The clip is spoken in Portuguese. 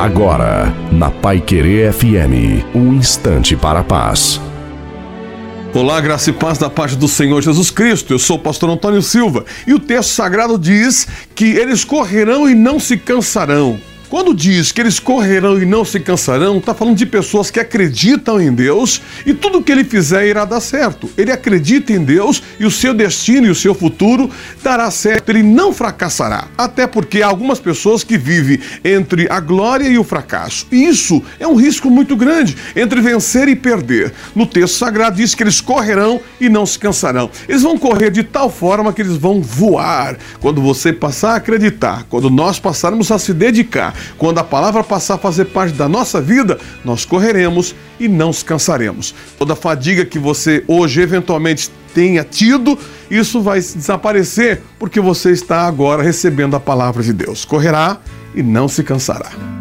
Agora, na Pai Querer FM, um instante para a paz. Olá, graça e paz da parte do Senhor Jesus Cristo. Eu sou o pastor Antônio Silva e o texto sagrado diz que eles correrão e não se cansarão. Quando diz que eles correrão e não se cansarão, está falando de pessoas que acreditam em Deus e tudo que ele fizer irá dar certo. Ele acredita em Deus e o seu destino e o seu futuro dará certo. Ele não fracassará. Até porque há algumas pessoas que vivem entre a glória e o fracasso. E isso é um risco muito grande entre vencer e perder. No texto sagrado diz que eles correrão e não se cansarão. Eles vão correr de tal forma que eles vão voar. Quando você passar a acreditar, quando nós passarmos a se dedicar, quando a palavra passar a fazer parte da nossa vida, nós correremos e não nos cansaremos. Toda fadiga que você hoje eventualmente tenha tido, isso vai desaparecer porque você está agora recebendo a palavra de Deus. Correrá e não se cansará.